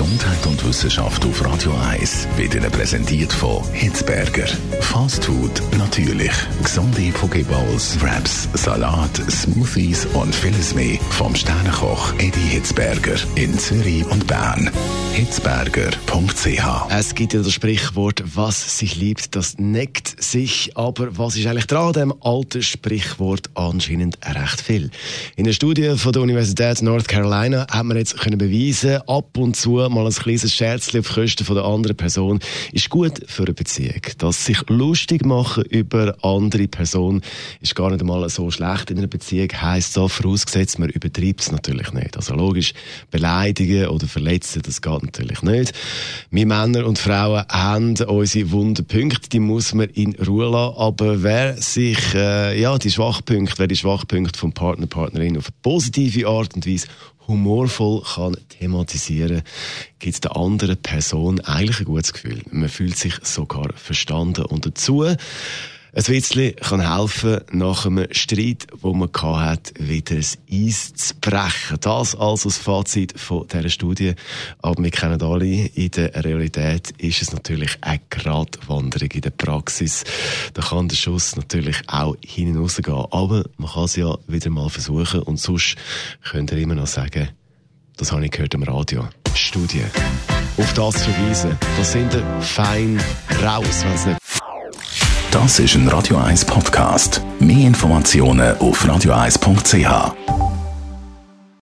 Gesundheit und Wissenschaft auf Radio 1 wird Ihnen präsentiert von Hitzberger. Fast Food natürlich. Gesunde Pokeballs, Wraps, Salat, Smoothies und vieles mehr vom Sternenkoch Eddie Hitzberger in Zürich und Bern. Hitzberger.ch Es gibt ja das Sprichwort, was sich liebt, das neckt sich. Aber was ist eigentlich dran an dem alten Sprichwort? Anscheinend recht viel. In einer Studie von der Universität North Carolina hat man jetzt können beweisen, ab und zu mal ein kleines Scherzchen auf Kosten von der anderen Person ist gut für eine Beziehung. Dass sich lustig machen über andere Person ist gar nicht einmal so schlecht in einer Beziehung. Heißt so, vorausgesetzt, man übertreibt es natürlich nicht. Also logisch, beleidigen oder verletzen, das geht natürlich nicht. Wir Männer und Frauen haben unsere wunden Punkte, die muss man in Ruhe lassen. Aber wer sich, äh, ja, die Schwachpunkte, wer die Schwachpunkte vom Partner, Partnerin auf positive Art und Weise humorvoll kann thematisieren, gibt der anderen Person eigentlich ein gutes Gefühl. Man fühlt sich sogar verstanden und dazu ein Witzli kann helfen, nach einem Streit, wo man hat, wieder das Eis zu brechen. Das also das Fazit von dieser Studie. Aber wir kennen alle, in der Realität ist es natürlich eine Gratwanderung in der Praxis. Da kann der Schuss natürlich auch hinten rausgehen. Aber man kann es ja wieder mal versuchen und sonst könnt ihr immer noch sagen, das habe ich gehört im Radio. Studie. Auf das verweisen. Das sind wir fein raus, wenn es nicht Das ist ein Radio 1 Podcast. Mehr Informationen auf radio1.ch.